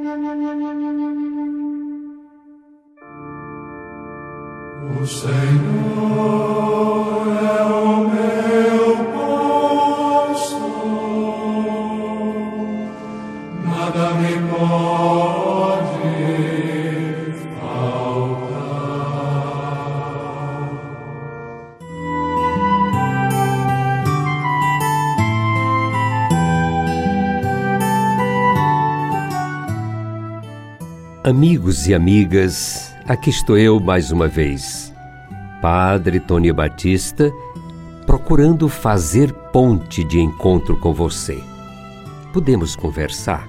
O Senhor é o meu pastor, nada me pode Amigos e amigas, aqui estou eu mais uma vez, Padre Tony Batista, procurando fazer ponte de encontro com você. Podemos conversar?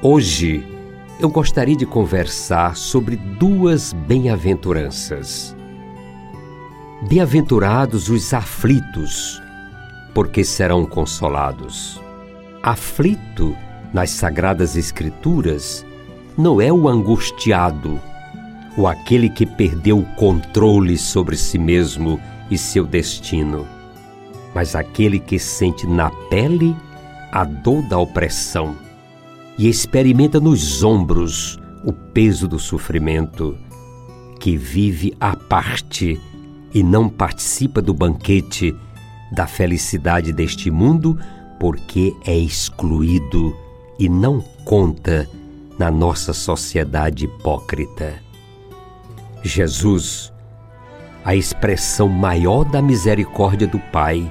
Hoje eu gostaria de conversar sobre duas bem-aventuranças. Bem-aventurados os aflitos, porque serão consolados. Aflito nas Sagradas Escrituras não é o angustiado, ou aquele que perdeu o controle sobre si mesmo e seu destino, mas aquele que sente na pele a dor da opressão e experimenta nos ombros o peso do sofrimento, que vive à parte e não participa do banquete da felicidade deste mundo porque é excluído e não conta na nossa sociedade hipócrita. Jesus, a expressão maior da misericórdia do Pai,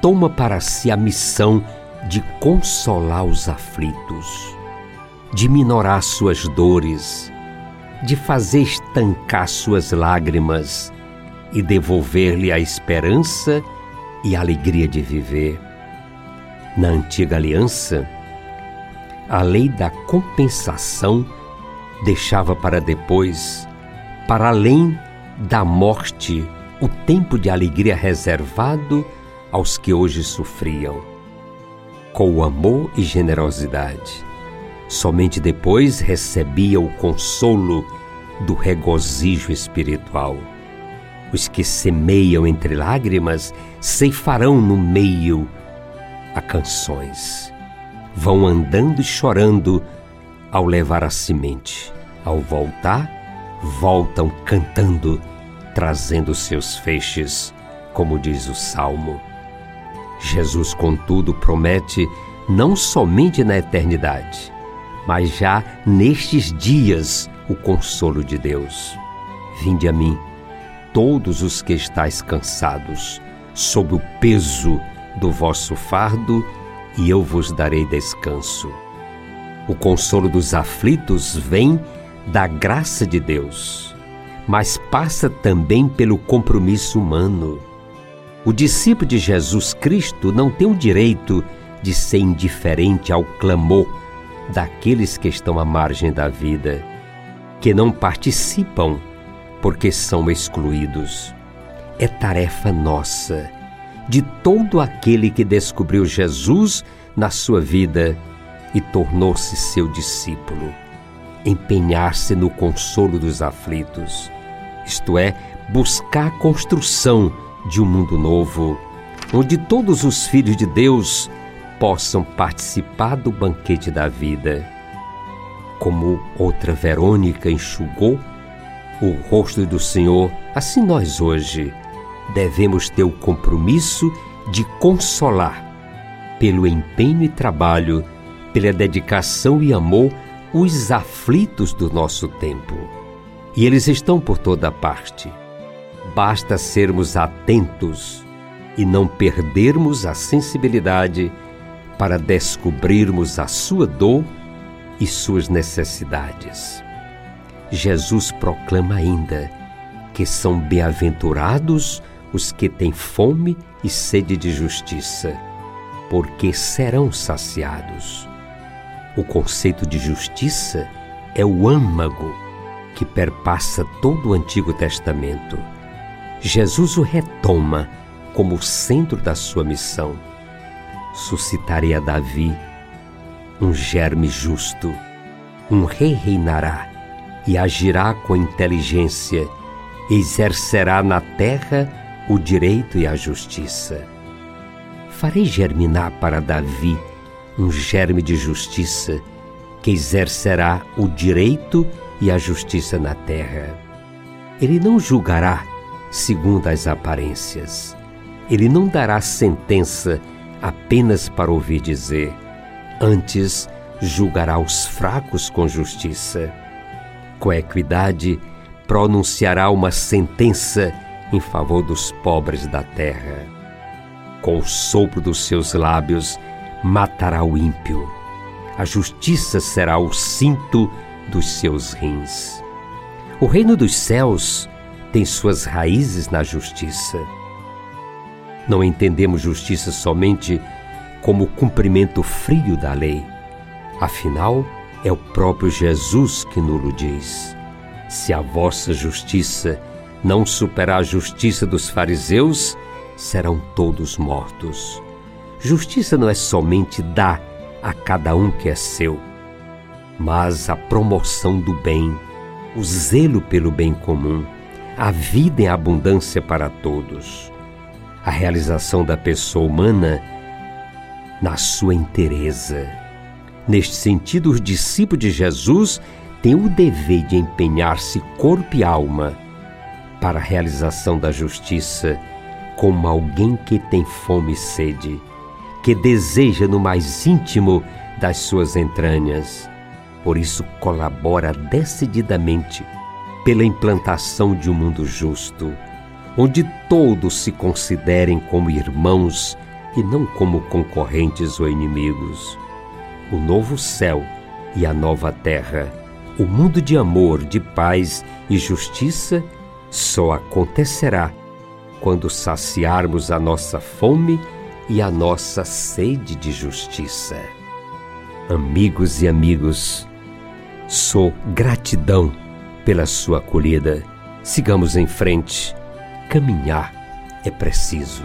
toma para si a missão de consolar os aflitos, de minorar suas dores, de fazer estancar suas lágrimas e devolver-lhe a esperança e a alegria de viver. Na antiga aliança, a lei da compensação deixava para depois, para além da morte, o tempo de alegria reservado aos que hoje sofriam. Com o amor e generosidade, somente depois recebia o consolo do regozijo espiritual. Os que semeiam entre lágrimas ceifarão no meio a canções vão andando e chorando ao levar a semente. Ao voltar, voltam cantando, trazendo seus feixes, como diz o salmo. Jesus, contudo, promete não somente na eternidade, mas já nestes dias o consolo de Deus. Vinde a mim, todos os que estáis cansados, sob o peso do vosso fardo, e eu vos darei descanso. O consolo dos aflitos vem da graça de Deus, mas passa também pelo compromisso humano. O discípulo de Jesus Cristo não tem o direito de ser indiferente ao clamor daqueles que estão à margem da vida, que não participam porque são excluídos. É tarefa nossa de todo aquele que descobriu Jesus na sua vida e tornou-se seu discípulo. Empenhar-se no consolo dos aflitos, isto é, buscar a construção de um mundo novo, onde todos os filhos de Deus possam participar do banquete da vida. Como outra Verônica enxugou o rosto do Senhor, assim nós hoje devemos ter o compromisso de consolar, pelo empenho e trabalho, pela dedicação e amor, os aflitos do nosso tempo. E eles estão por toda parte. Basta sermos atentos e não perdermos a sensibilidade para descobrirmos a sua dor e suas necessidades. Jesus proclama ainda que são bem-aventurados os que têm fome e sede de justiça, porque serão saciados. O conceito de justiça é o âmago que perpassa todo o Antigo Testamento. Jesus o retoma como centro da sua missão. Suscitarei a Davi um germe justo, um rei reinará e agirá com inteligência, exercerá na terra o direito e a justiça. Farei germinar para Davi um germe de justiça que exercerá o direito e a justiça na terra. Ele não julgará segundo as aparências. Ele não dará sentença apenas para ouvir dizer. Antes, julgará os fracos com justiça. Com equidade, pronunciará uma sentença em favor dos pobres da terra. Com o sopro dos seus lábios, matará o ímpio. A justiça será o cinto dos seus rins. O reino dos céus tem suas raízes na justiça. Não entendemos justiça somente como cumprimento frio da lei. Afinal, é o próprio Jesus que nos diz: Se a vossa justiça não superar a justiça dos fariseus, serão todos mortos. Justiça não é somente dar a cada um que é seu, mas a promoção do bem, o zelo pelo bem comum, a vida em abundância para todos, a realização da pessoa humana na sua inteireza. Neste sentido, os discípulos de Jesus têm o dever de empenhar-se corpo e alma para a realização da justiça, como alguém que tem fome e sede, que deseja no mais íntimo das suas entranhas. Por isso, colabora decididamente pela implantação de um mundo justo, onde todos se considerem como irmãos e não como concorrentes ou inimigos. O novo céu e a nova terra, o mundo de amor, de paz e justiça só acontecerá quando saciarmos a nossa fome e a nossa sede de justiça. Amigos e amigos, sou gratidão pela sua acolhida. Sigamos em frente. Caminhar é preciso.